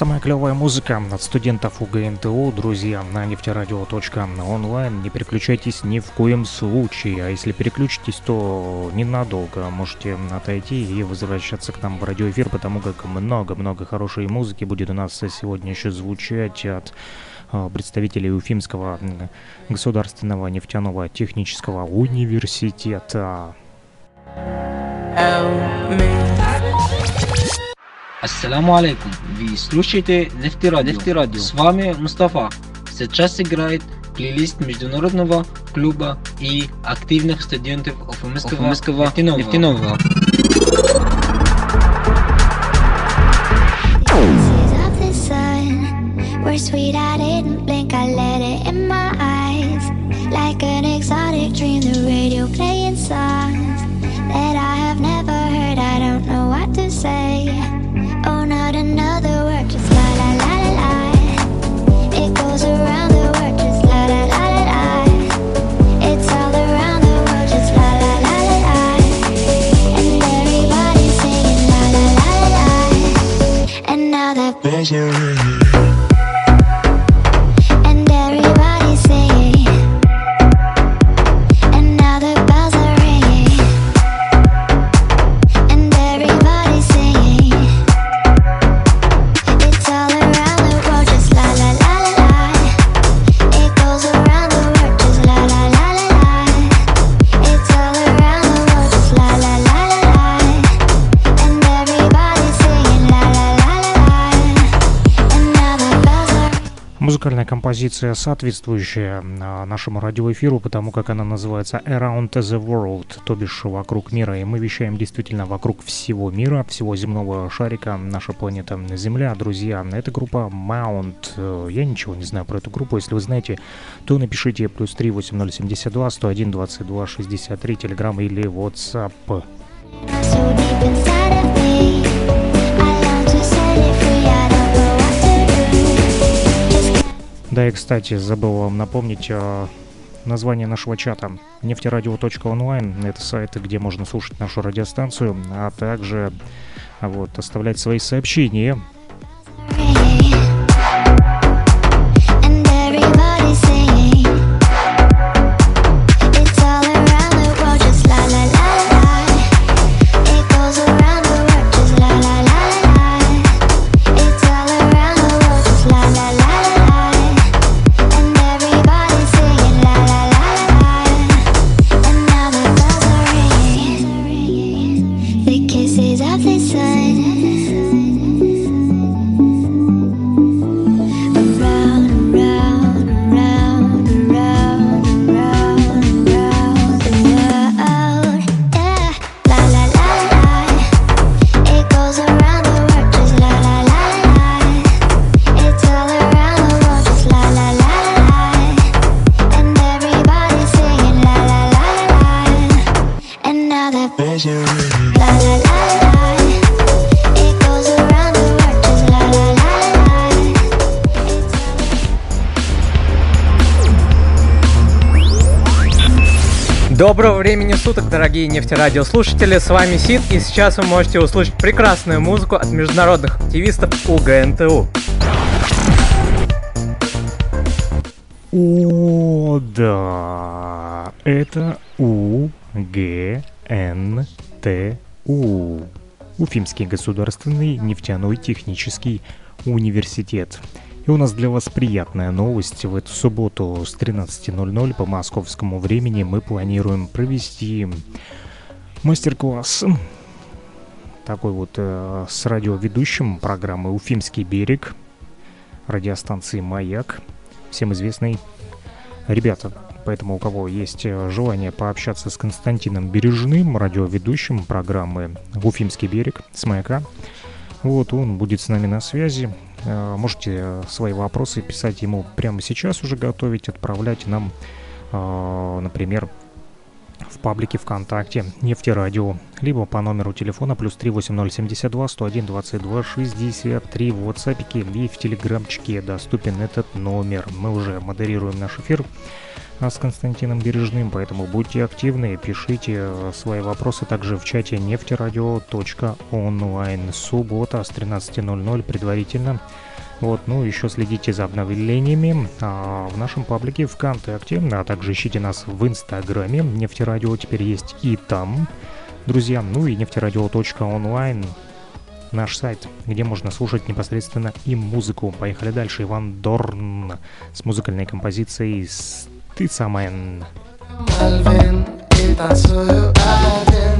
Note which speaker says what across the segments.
Speaker 1: Самая клевая музыка от студентов УГНТУ, друзья, на нефтерадио.онлайн. Не переключайтесь ни в коем случае, а если переключитесь, то ненадолго можете отойти и возвращаться к нам в радиоэфир, потому как много-много хорошей музыки будет у нас сегодня еще звучать от а, представителей Уфимского государственного нефтяного технического университета.
Speaker 2: Ассаламу алейкум. Вы слушаете Нефтерадио. Нефтерадио. С вами Мустафа. Сейчас играет плейлист международного клуба и активных студентов Уфимского, Уфимского нефтяного. нефтяного. We're sweet, I didn't blink, I let it in my eyes Like an exotic dream, the radio playing songs That I have never heard, I don't know what to say treasure.
Speaker 1: Музыкальная композиция, соответствующая а, нашему радиоэфиру, потому как она называется Around the World, то бишь вокруг мира. И мы вещаем действительно вокруг всего мира, всего земного шарика, наша планета Земля. Друзья, эта группа Mount. Я ничего не знаю про эту группу. Если вы знаете, то напишите плюс 3 8072 101 22 63 Telegram или WhatsApp. Да, и, кстати, забыл вам напомнить э, название нашего чата нефтерадио.онлайн. Это сайт, где можно слушать нашу радиостанцию, а также вот, оставлять свои сообщения
Speaker 3: Доброго времени суток, дорогие нефтерадиослушатели, с вами Сид, и сейчас вы можете услышать прекрасную музыку от международных активистов УГНТУ.
Speaker 1: О, да, это УГНТУ, Уфимский государственный нефтяной технический университет. И у нас для вас приятная новость. В эту субботу с 13.00 по московскому времени мы планируем провести мастер-класс такой вот э, с радиоведущим программы «Уфимский берег» радиостанции «Маяк», всем известный. Ребята, поэтому у кого есть э, желание пообщаться с Константином Бережным, радиоведущим программы «Уфимский берег» с «Маяка», вот, он будет с нами на связи. Э, можете свои вопросы писать ему прямо сейчас уже готовить, отправлять нам, э, например, в паблике ВКонтакте «Нефтерадио», либо по номеру телефона плюс 38072 101 22 63 в WhatsApp или в Телеграмчике доступен этот номер. Мы уже модерируем наш эфир а,
Speaker 4: с Константином Бережным, поэтому будьте активны, пишите а, свои вопросы также в чате нефтерадио.онлайн. Суббота с 13.00 предварительно вот, ну еще следите за обновлениями а, в нашем паблике ВКонтакте, а также ищите нас в Инстаграме. Нефтерадио теперь есть и там. Друзья, ну и нефтерадио.онлайн наш сайт, где можно слушать непосредственно и музыку. Поехали дальше. Иван Дорн с музыкальной композицией «Ты самая...» Мальвин, и танцую один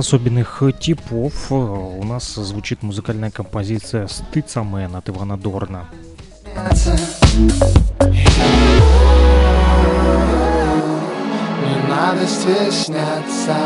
Speaker 4: особенных типов у нас звучит музыкальная композиция «Стыцамен» от Ивана Дорна. Не надо стесняться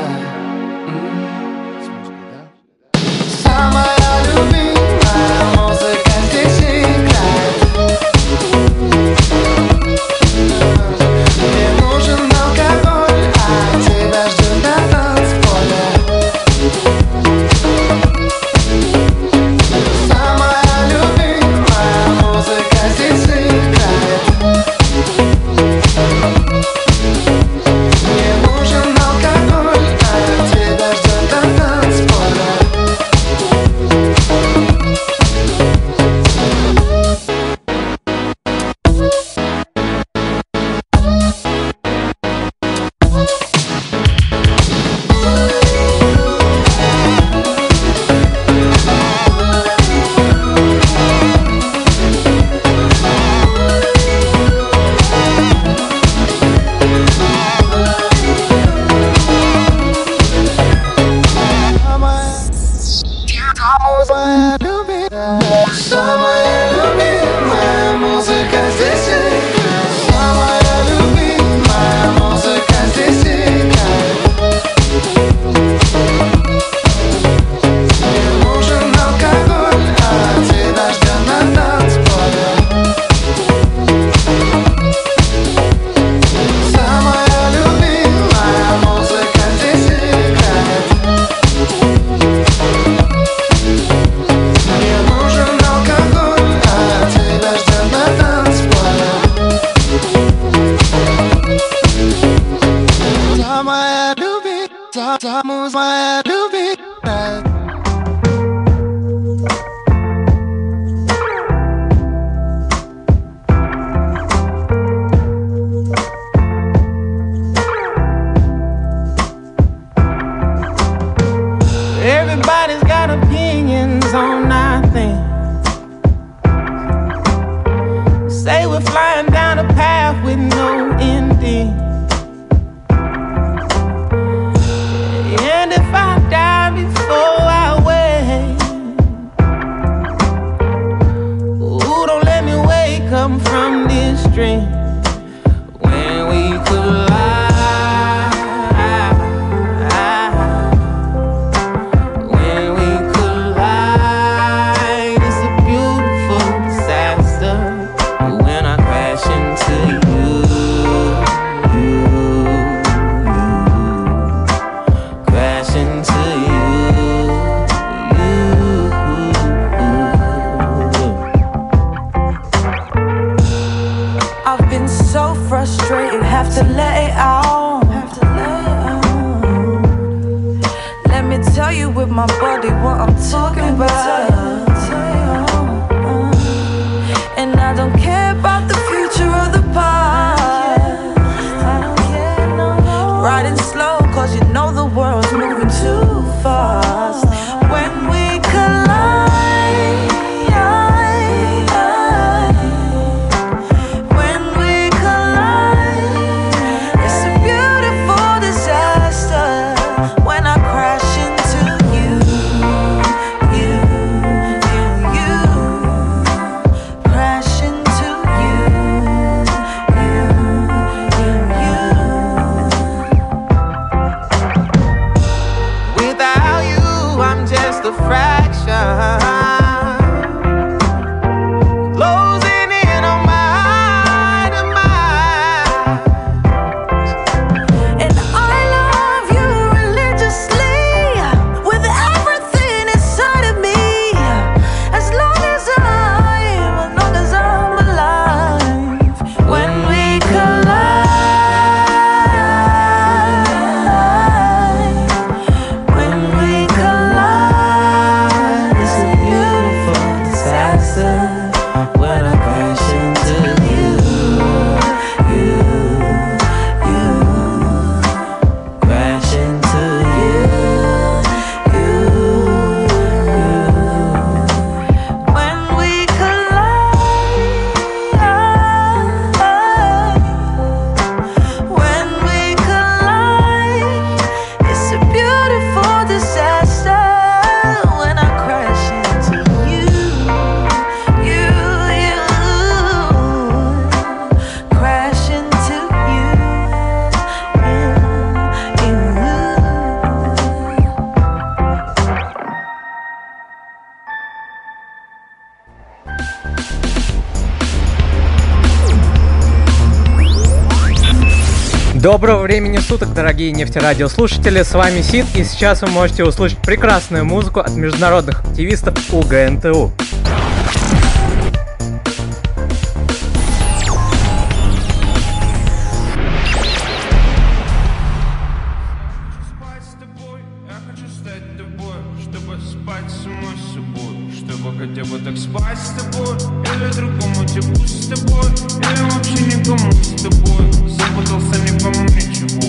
Speaker 3: Доброго времени суток, дорогие нефтерадиослушатели, с вами Сид, и сейчас вы можете услышать прекрасную музыку от международных активистов УГНТУ.
Speaker 5: Чтобы спать самой собой, чтобы хотя бы так спать с тобой, или другому типу с тобой, или вообще никому с тобой, запутался не пойму ничего,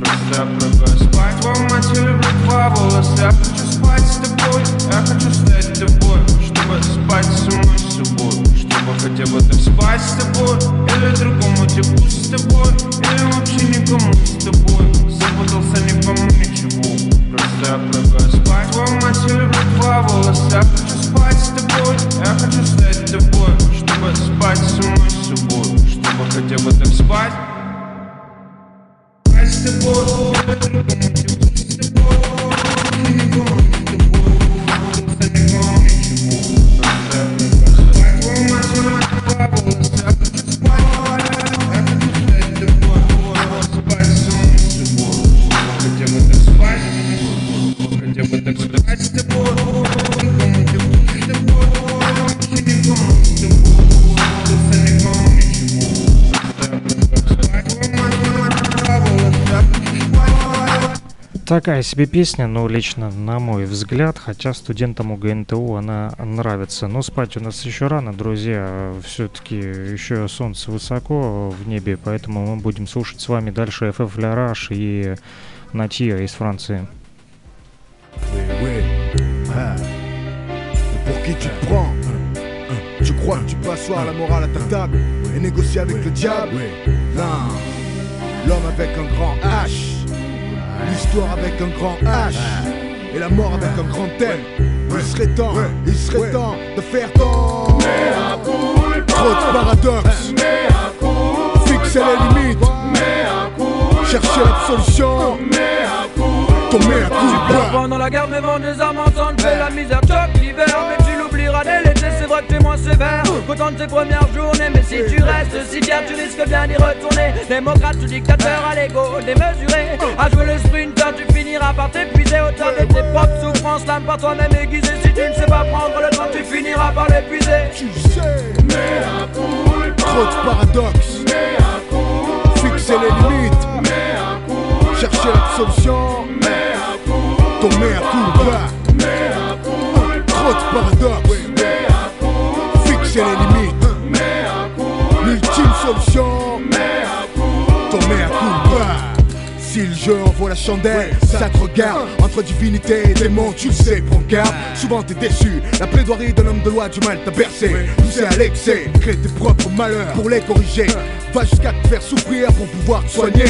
Speaker 5: просто я предлагаю спать. Вам, мать, люблю два волоса, я хочу спать с тобой, я хочу стать тобой, чтобы спать самой собой, чтобы хотя бы так спать с тобой, или другому типу с тобой, или вообще никому с тобой, запутался не пойму ничего, спать вам, мать, я люблю два волоса, хочу спать с тобой, я хочу стать тобой, чтобы спать самой собой, чтобы хотя бы так спать. Спать с тобой,
Speaker 1: Такая себе песня, но лично на мой взгляд, хотя студентам УГНТУ она нравится. Но спать у нас еще рано, друзья. Все-таки еще солнце высоко в небе, поэтому мы будем слушать с вами дальше FF Larage и Натия из Франции.
Speaker 6: Oui. Mais Pour qui tu te prends Tu crois que tu peux asseoir la morale à ta table et négocier avec le diable Non. L'homme avec un grand H. L'histoire avec un grand H. Et la mort avec un grand L. Il serait temps, il serait temps de faire ton. Trop de paradoxes. Fixer les limites. Chercher l'absolution. Ton mea culpa.
Speaker 7: Pendant la guerre, mes vents des armes entendent fait la misère choque l'hiver. Mais tu l'oublieras dès crois que t'es moins sévère qu'autant de tes premières journées. Mais si tu restes si bien, tu risques bien d'y retourner. Démocrate ou dictateur à l'ego démesuré. À jouer le sprinter, tu finiras par t'épuiser. Autant de tes propres souffrances, l'âme par toi-même aiguisée. Si tu ne sais pas prendre le temps, tu finiras par l'épuiser.
Speaker 6: Tu sais, mais à Trop de paradoxes. Fixer les limites. Mais Chercher l'absorption. Mais à Ton. Mais à Trop de paradoxes c'est l'ennemi. L'ultime solution Jeu envoie la chandelle, ça te regarde. Entre divinité et démon, tu le sais, prends garde. Souvent t'es déçu, la plaidoirie d'un homme de loi du mal t'a bercé. Poussé à l'excès, crée tes propres malheurs pour les corriger. Va jusqu'à te faire souffrir pour pouvoir te soigner.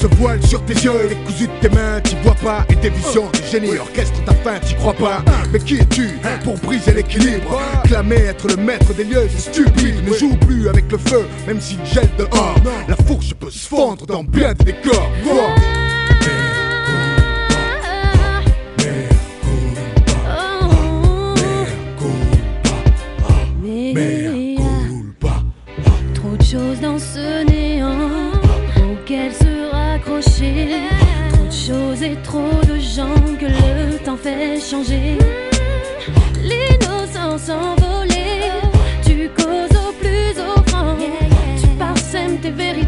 Speaker 6: Ce voile sur tes yeux et les cousus de tes mains, t'y vois pas. Et tes visions du génie orchestre ta fin, t'y crois pas. Mais qui es-tu pour briser l'équilibre? Clamer être le maître des lieux, c'est stupide. Ne joue plus avec le feu, même s'il gèle dehors. La fourche peut se fondre dans bien des décors Wow.
Speaker 8: Fait changer. L'innocence envolée, tu causes au plus offrant. Tu parsèmes tes vérités,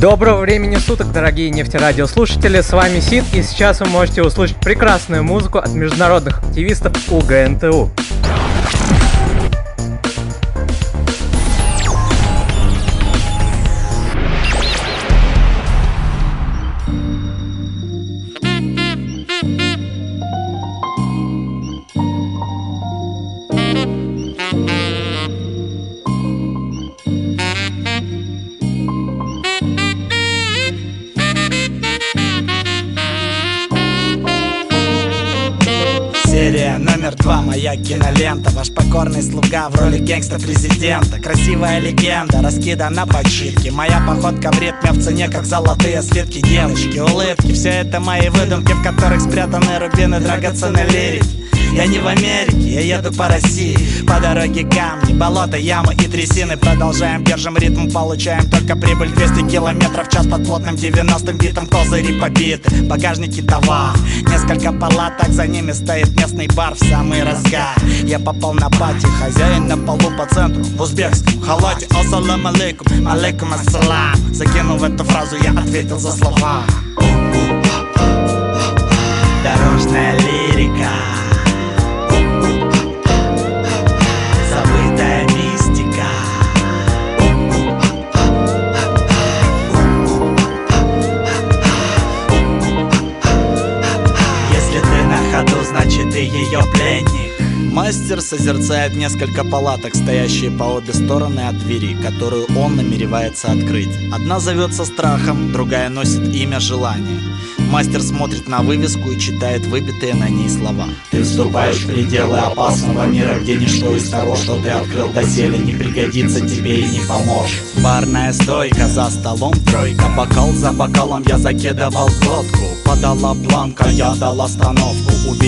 Speaker 3: Доброго времени суток, дорогие нефтерадиослушатели, с вами Сид, и сейчас вы можете услышать прекрасную музыку от международных активистов УГНТУ.
Speaker 9: Моя кинолента. Ваш покорный слуга в роли гангста-президента Красивая легенда, раскидана по читке. Моя походка в ритме в цене, как золотые слитки Девочки, улыбки, все это мои выдумки В которых спрятаны рубины драгоценной лирики я не в Америке, я еду по России. По дороге камни, болота, ямы и трясины. Продолжаем, держим ритм, получаем только прибыль. 200 километров в час под плотным 90-м битом. Козыри побиты, багажники товар Несколько палаток, за ними стоит местный бар в самый разгар. Я попал на пати, хозяин на полу по центру. В узбекском халате, ассалам алейкум, алейкум ассалам Закинув эту фразу, я ответил за слова. Дорожная лирика Мастер созерцает несколько палаток, стоящие по обе стороны от двери, которую он намеревается открыть. Одна зовется страхом, другая носит имя желания. Мастер смотрит на вывеску и читает выбитые на ней слова. Ты вступаешь в пределы опасного мира, где ничто из того, что ты открыл доселе, не пригодится тебе и не поможет. Барная стойка за столом тройка, бокал за бокалом я закидывал водку. Подала планка, я дал остановку.